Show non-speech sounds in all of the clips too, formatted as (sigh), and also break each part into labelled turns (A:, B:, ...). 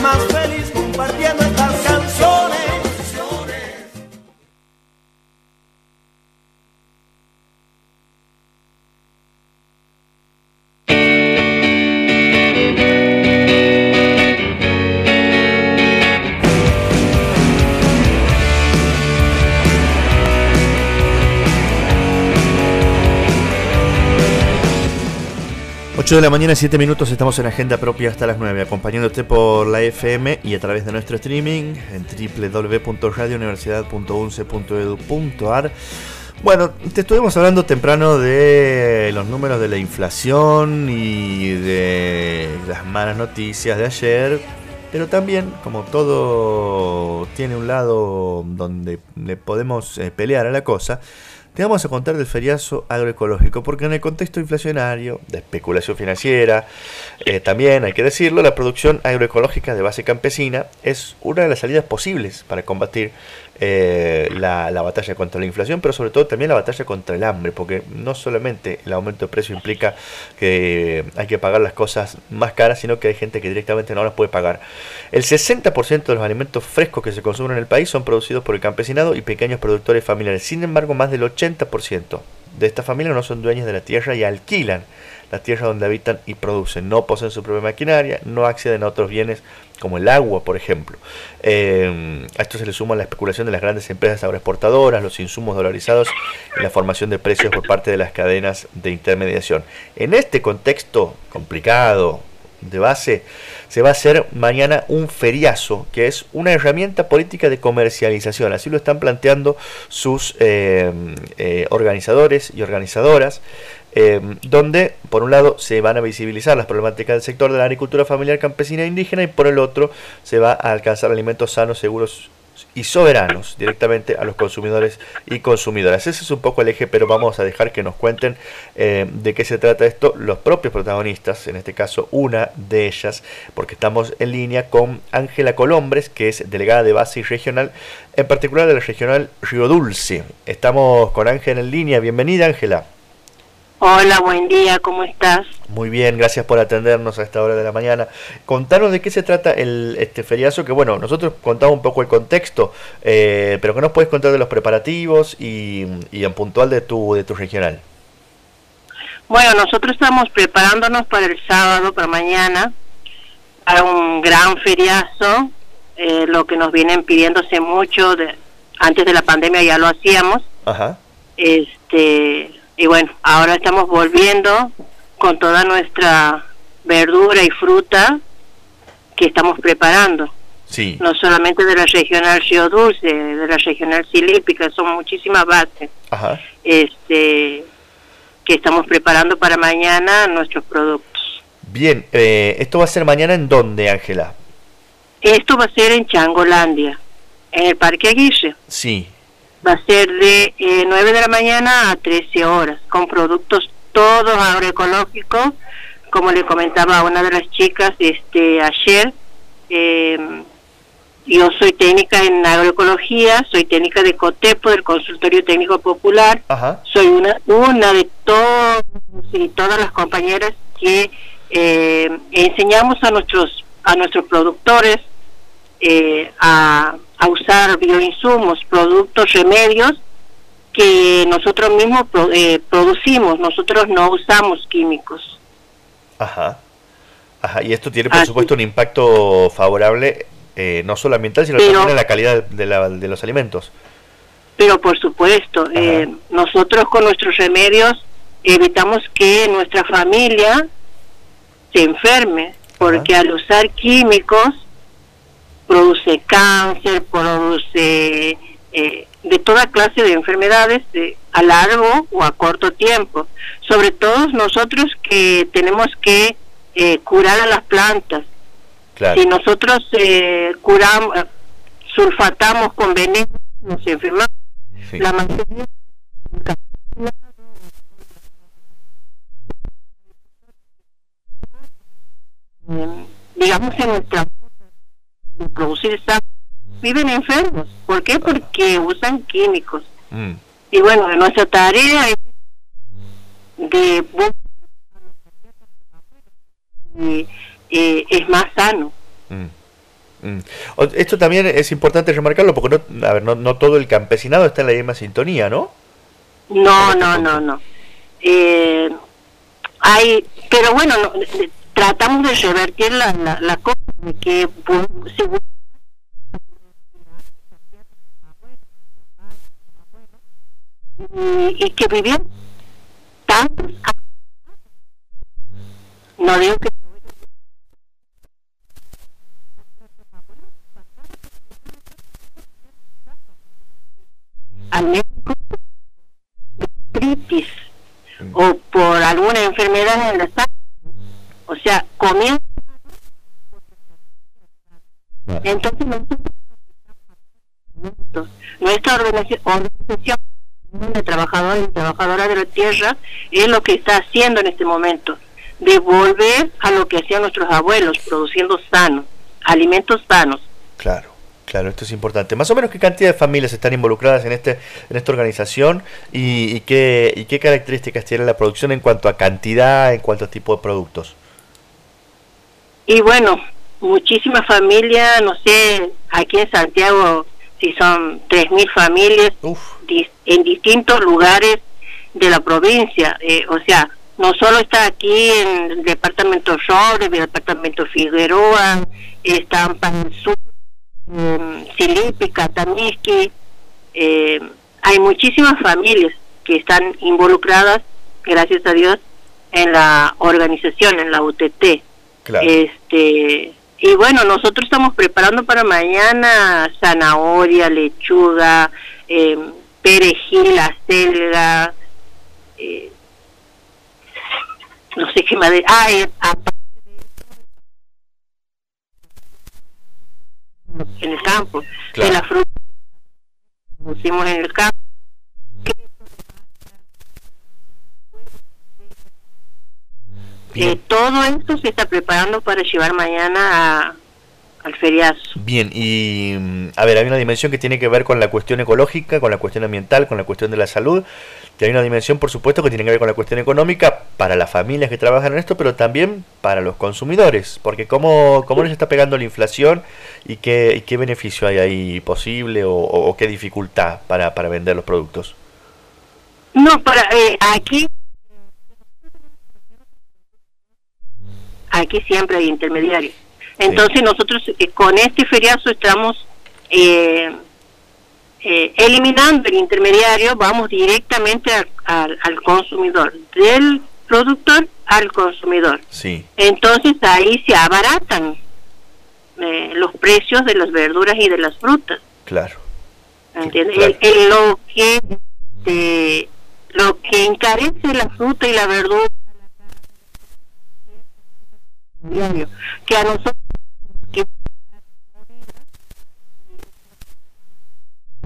A: más
B: 8 de la mañana, 7 minutos, estamos en agenda propia hasta las 9, acompañándote por la FM y a través de nuestro streaming en www.radiouniversidad.unce.edu.ar. Bueno, te estuvimos hablando temprano de los números de la inflación y de las malas noticias de ayer, pero también, como todo tiene un lado donde le podemos eh, pelear a la cosa, te vamos a contar del feriazo agroecológico, porque en el contexto inflacionario, de especulación financiera, eh, también hay que decirlo, la producción agroecológica de base campesina es una de las salidas posibles para combatir eh, la, batalla contra la inflación, pero sobre todo también la batalla contra el hambre, porque no solamente el aumento de precio implica que hay que pagar las cosas más caras, sino que hay gente que directamente no las puede pagar. El 60% de los alimentos frescos que se consumen en el país son producidos por el campesinado y pequeños productores familiares. Sin embargo, más del 80% de estas familias no son dueñas de la tierra y alquilan la tierra donde habitan y producen. No poseen su propia maquinaria, no acceden a otros bienes como el agua, por ejemplo. Eh, a esto se le suma la especulación de las grandes empresas agroexportadoras, los insumos dolarizados y la formación de precios por parte de las cadenas de intermediación. En este contexto complicado de base, se va a hacer mañana un feriazo, que es una herramienta política de comercialización. Así lo están planteando sus eh, eh, organizadores y organizadoras. Em, donde por un lado se van a visibilizar las problemáticas del sector de la agricultura familiar campesina e indígena y por el otro se va a alcanzar alimentos sanos, seguros y soberanos directamente a los consumidores y consumidoras. Ese es un poco el eje, pero vamos a dejar que nos cuenten eh, de qué se trata esto los propios protagonistas, en este caso una de ellas, porque estamos en línea con Ángela Colombres, que es delegada de base y regional, en particular de la regional Río Dulce. Estamos con Ángela en línea. Bienvenida, Ángela.
C: Hola, buen día, ¿cómo estás?
B: Muy bien, gracias por atendernos a esta hora de la mañana. Contanos de qué se trata el, este feriazo, que bueno, nosotros contamos un poco el contexto, eh, pero que nos puedes contar de los preparativos y, en puntual de tu, de tu regional.
C: Bueno, nosotros estamos preparándonos para el sábado, para mañana, para un gran feriazo, eh, lo que nos vienen pidiéndose mucho, de, antes de la pandemia ya lo hacíamos. Ajá. Este y bueno, ahora estamos volviendo con toda nuestra verdura y fruta que estamos preparando. Sí. No solamente de la regional Río Dulce, de la regional Silípica, son muchísimas bases. Ajá. Este, que estamos preparando para mañana nuestros productos.
B: Bien, eh, ¿esto va a ser mañana en dónde, Ángela?
C: Esto va a ser en Changolandia, en el Parque Aguirre.
B: Sí
C: va a ser de eh, 9 de la mañana a 13 horas, con productos todos agroecológicos, como le comentaba a una de las chicas este ayer, eh, yo soy técnica en agroecología, soy técnica de COTEPO, del Consultorio Técnico Popular, soy una, una de todos y todas las compañeras que eh, enseñamos a nuestros, a nuestros productores eh, a a usar bioinsumos, productos, remedios que nosotros mismos eh, producimos, nosotros no usamos químicos.
B: Ajá. Ajá, y esto tiene por supuesto un impacto favorable eh, no solo ambiental, sino también en la calidad de, la, de, los alimentos.
C: Pero por supuesto, eh, nosotros con nuestros remedios evitamos que nuestra familia se enferme, porque al usar químicos produce cáncer, produce eh, de toda clase de enfermedades a largo o a corto tiempo. Sobre todo nosotros que tenemos que eh, curar a las plantas. Si nosotros eh, curamos, sulfatamos con veneno, nos enfermamos. La mayoría digamos en producir esta viven enfermos. ¿Por qué? Porque usan químicos. Mm. Y bueno, nuestra tarea es de eh, es más sano. Mm.
B: Mm. Esto también es importante remarcarlo porque no, a ver, no, todo el campesinado está en la misma sintonía, ¿no?
C: No, no, no, no. Eh, hay, pero bueno, tratamos de revertir la, la, la cosa de que y, que vivieron tantos no digo que al médico o por alguna enfermedad en la sangre o sea comienza organización de trabajadores y trabajadoras de la tierra es lo que está haciendo en este momento, de volver a lo que hacían nuestros abuelos, produciendo sanos, alimentos sanos.
B: Claro. Claro, esto es importante. Más o menos qué cantidad de familias están involucradas en este en esta organización y, qué, y qué características tiene la producción en cuanto a cantidad, en cuanto a tipo de productos.
C: Y bueno, muchísimas familias, no sé, aquí en Santiago si son 3.000 familias en distintos lugares de la provincia. Eh, o sea, no solo está aquí en el departamento Robles, el departamento Figueroa, está en Sur, eh, Silipi, Catamisqui. Eh, hay muchísimas familias que están involucradas, gracias a Dios, en la organización, en la UTT. Este, y bueno, nosotros estamos preparando para mañana zanahoria, lechuga, eh, perejil, acelga, eh, no sé qué más. De, ah, eh, en el campo, de la fruta pusimos en el campo todo esto se está preparando para llevar mañana al feriazo.
B: Bien, y mm, a ver, hay una dimensión que tiene que ver con la cuestión ecológica, con la cuestión ambiental, con la cuestión de la salud, y hay una dimensión, por supuesto, que tiene que ver con la cuestión económica para las familias que trabajan en esto, pero también para los consumidores, porque cómo, cómo les está pegando la inflación y qué, qué beneficio hay ahí posible o, qué dificultad para, para vender los productos.
C: No, para eh, aquí aquí siempre hay intermediarios. Entonces nosotros eh, con este feriazo estamos eh, eh, eliminando el intermediario, vamos directamente al consumidor, del productor al consumidor.
B: Sí.
C: Entonces ahí se abaratan los precios de las verduras y de las frutas.
B: Claro.
C: ¿Entiendes? lo que lo que encarece la fruta y la verdura que a nosotros que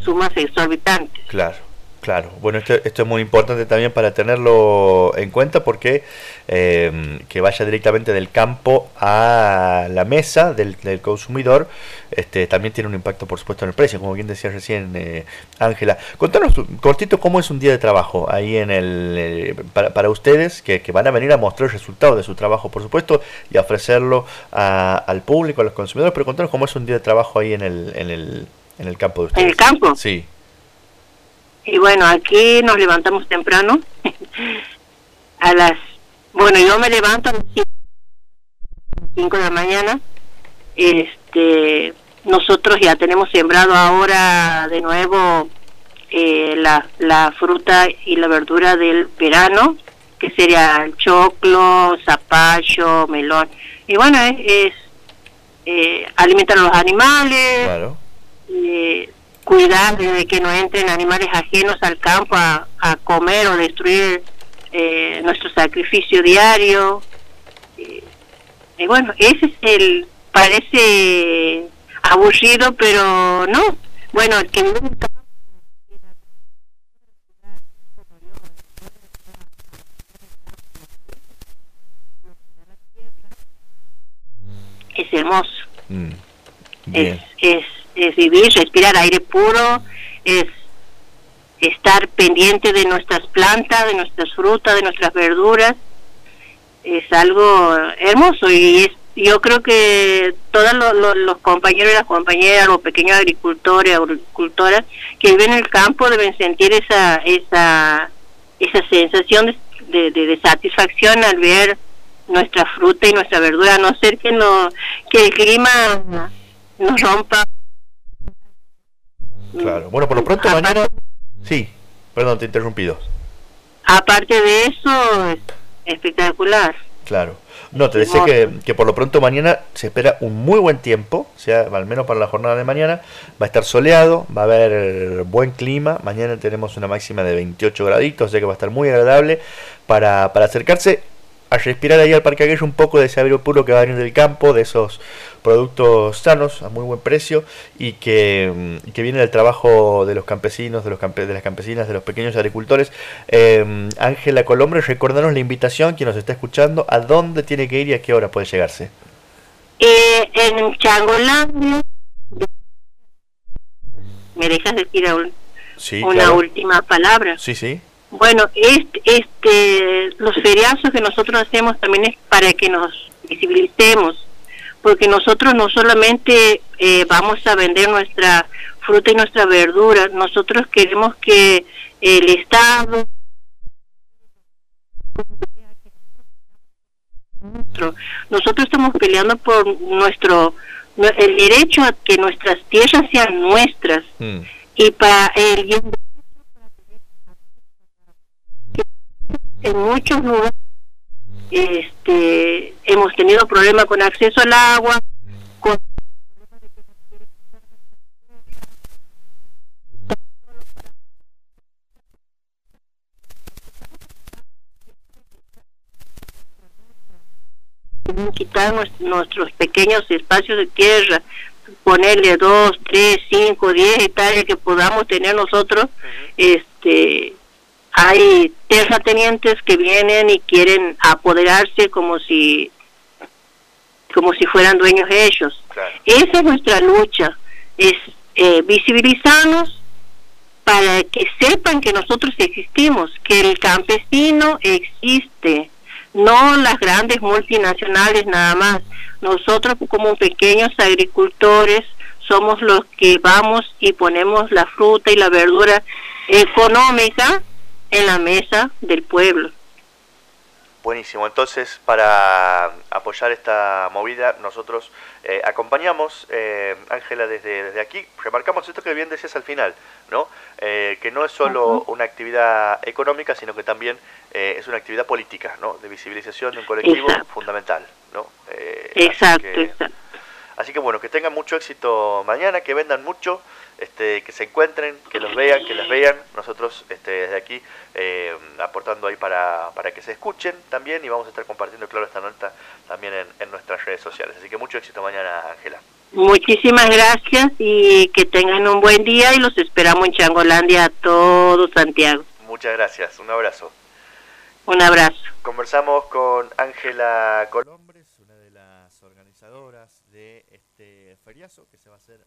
C: sumas exorbitantes.
B: Claro. Claro, bueno, esto, esto es muy importante también para tenerlo en cuenta porque em, que vaya directamente del campo a la mesa del, consumidor este, también tiene un impacto, por supuesto, en el precio, como bien decía recién eh, Ángela. Contanos cortito cómo es un día de trabajo ahí en el eh, para, para, ustedes que, que, van a venir a mostrar el resultado de su trabajo, por supuesto, y ofrecerlo al público, a los consumidores, pero contanos cómo es un día de trabajo ahí en el, en el, en el campo de ustedes.
C: ¿En el campo?
B: Sí.
C: Y bueno, aquí nos levantamos temprano. (laughs) a las. Bueno, yo me levanto a las 5 de la mañana. Este. Nosotros ya tenemos sembrado ahora de nuevo eh, la, la fruta y la verdura del verano, que sería el choclo, zapallo, melón. Y bueno, es, eh, alimentar a los animales,
B: claro.
C: eh, cuidar de que no entren animales ajenos al campo a, comer o destruir eh, nuestro sacrificio diario. y bueno, ese es el, parece aburrido, pero no. Bueno, el que es hermoso.
B: Mm,
C: es, es es vivir, respirar aire puro, es estar pendiente de nuestras plantas, de nuestras frutas, de nuestras verduras. Es algo hermoso y es yo creo que todos los compañeros y las compañeras, los pequeños agricultores, agricultoras que viven en el campo deben sentir esa esa esa sensación de, de, satisfacción al ver nuestra fruta y nuestra verdura, a no ser que no que el clima nos rompa.
B: Claro. Bueno, por lo pronto mañana. Sí, perdón, te he interrumpido.
C: Aparte de eso, es espectacular.
B: Claro. No, te decía que, que, por lo pronto mañana se espera un muy buen tiempo, o sea, al menos para la jornada de mañana. Va a estar soleado, va a haber buen clima. Mañana tenemos una máxima de 28 graditos, o sea que va a estar muy agradable para, para acercarse a respirar ahí al Parque un poco de ese aire puro que va a venir del campo, de esos productos sanos a muy buen precio y que, mm, que viene del trabajo de los campesinos, de, los campe de las campesinas, de los pequeños agricultores. Em, Ángela Colombre, recordanos la invitación, quien nos está escuchando, a dónde tiene que ir y a qué hora puede llegarse.
C: Eh, en Changolandia. ¿Me dejas decir una última palabra?
B: Sí, sí.
C: Bueno, este, este, los feriazos que nosotros hacemos también es para que nos visibilicemos, porque nosotros no solamente eh, vamos a vender nuestra fruta y nuestra verdura, nosotros queremos que el Estado nosotros estamos peleando por nuestro el derecho a que nuestras tierras sean nuestras mm. y para el en muchos lugares este, hemos tenido problemas con acceso al agua, con quitar nuestros pequeños espacios de tierra, ponerle dos, tres, cinco, diez hectáreas que podamos tener nosotros, este hay terratenientes que vienen y quieren apoderarse como si como si fueran dueños de ellos. Esa es nuestra lucha, es eh, visibilizarnos para que sepan que nosotros existimos, que el campesino existe, no las grandes multinacionales nada más. Nosotros como pequeños agricultores somos los que vamos y ponemos la fruta y la verdura económica en la mesa del pueblo.
B: Buenísimo, entonces para apoyar esta movida nosotros eh, acompañamos, eh, Ángela, desde, desde aquí, remarcamos esto que bien decías al final, ¿no? Eh, que no es solo una actividad económica, sino que también es una actividad política, ¿no? de visibilización de un colectivo fundamental. ¿no?
C: exacto, exacto.
B: Así que bueno, que tengan mucho éxito mañana, que vendan mucho, este, que se encuentren, que los vean, que las vean. Nosotros este, desde aquí eh, aportando ahí para, para que se escuchen también y vamos a estar compartiendo, claro, esta nota también en, en nuestras redes sociales. Así que mucho éxito mañana, Ángela.
C: Muchísimas gracias y que tengan un buen día y los esperamos en Changolandia a todos, Santiago.
B: Muchas gracias, un abrazo.
C: Un abrazo.
B: Conversamos con Ángela Colombres, una de las organizadoras de este feriazo que se va a hacer